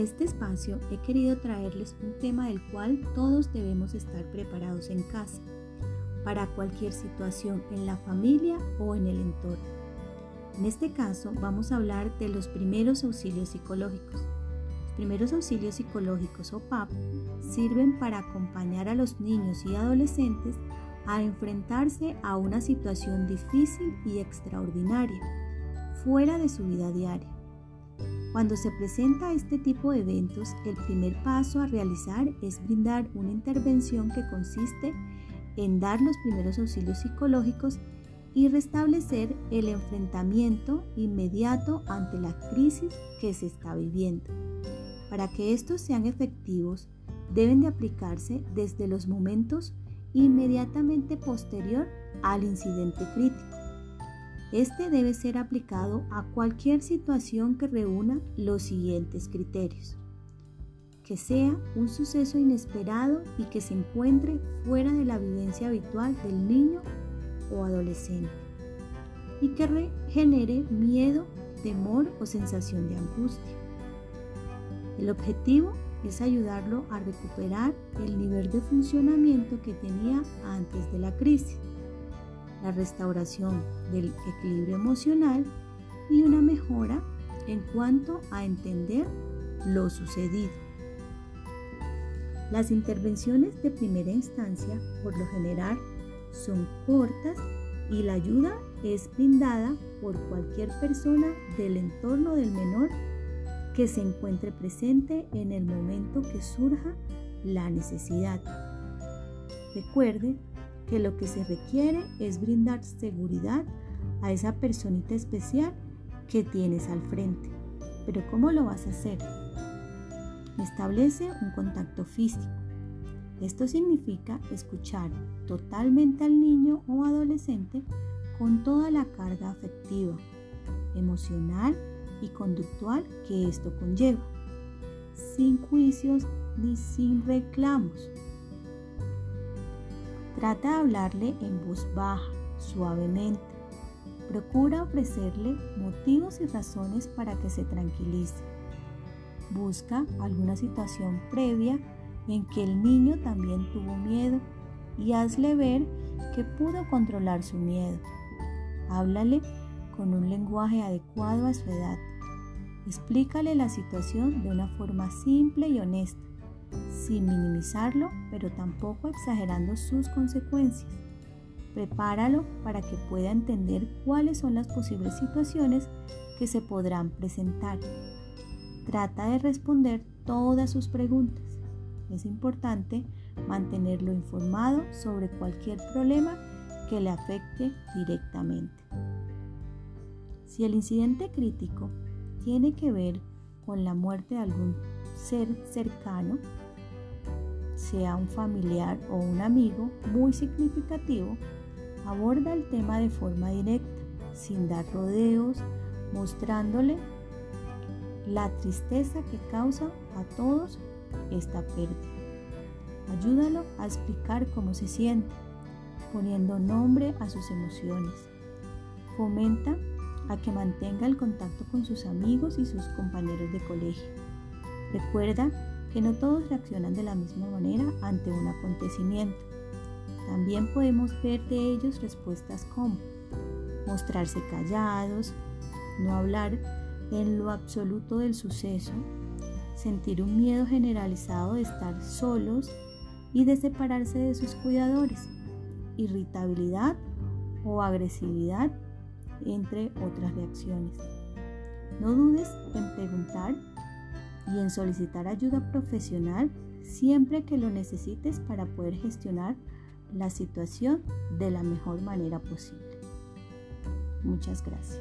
este espacio he querido traerles un tema del cual todos debemos estar preparados en casa, para cualquier situación en la familia o en el entorno. En este caso vamos a hablar de los primeros auxilios psicológicos. Los primeros auxilios psicológicos o PAP sirven para acompañar a los niños y adolescentes a enfrentarse a una situación difícil y extraordinaria, fuera de su vida diaria. Cuando se presenta este tipo de eventos, el primer paso a realizar es brindar una intervención que consiste en dar los primeros auxilios psicológicos y restablecer el enfrentamiento inmediato ante la crisis que se está viviendo. Para que estos sean efectivos, deben de aplicarse desde los momentos inmediatamente posterior al incidente crítico. Este debe ser aplicado a cualquier situación que reúna los siguientes criterios. Que sea un suceso inesperado y que se encuentre fuera de la vivencia habitual del niño o adolescente y que genere miedo, temor o sensación de angustia. El objetivo es ayudarlo a recuperar el nivel de funcionamiento que tenía antes de la crisis, la restauración del equilibrio emocional y una mejora en cuanto a entender lo sucedido. Las intervenciones de primera instancia, por lo general, son cortas y la ayuda es brindada por cualquier persona del entorno del menor que se encuentre presente en el momento que surja la necesidad. Recuerde que lo que se requiere es brindar seguridad a esa personita especial que tienes al frente. Pero ¿cómo lo vas a hacer? Establece un contacto físico. Esto significa escuchar totalmente al niño o adolescente con toda la carga afectiva, emocional y conductual que esto conlleva, sin juicios ni sin reclamos. Trata de hablarle en voz baja, suavemente. Procura ofrecerle motivos y razones para que se tranquilice. Busca alguna situación previa en que el niño también tuvo miedo y hazle ver que pudo controlar su miedo. Háblale con un lenguaje adecuado a su edad. Explícale la situación de una forma simple y honesta, sin minimizarlo, pero tampoco exagerando sus consecuencias. Prepáralo para que pueda entender cuáles son las posibles situaciones que se podrán presentar. Trata de responder todas sus preguntas. Es importante mantenerlo informado sobre cualquier problema que le afecte directamente. Si el incidente crítico tiene que ver con la muerte de algún ser cercano, sea un familiar o un amigo muy significativo, aborda el tema de forma directa, sin dar rodeos, mostrándole la tristeza que causa a todos esta pérdida. Ayúdalo a explicar cómo se siente, poniendo nombre a sus emociones. Fomenta a que mantenga el contacto con sus amigos y sus compañeros de colegio. Recuerda que no todos reaccionan de la misma manera ante un acontecimiento. También podemos ver de ellos respuestas como mostrarse callados, no hablar en lo absoluto del suceso, sentir un miedo generalizado de estar solos y de separarse de sus cuidadores, irritabilidad o agresividad entre otras reacciones. No dudes en preguntar y en solicitar ayuda profesional siempre que lo necesites para poder gestionar la situación de la mejor manera posible. Muchas gracias.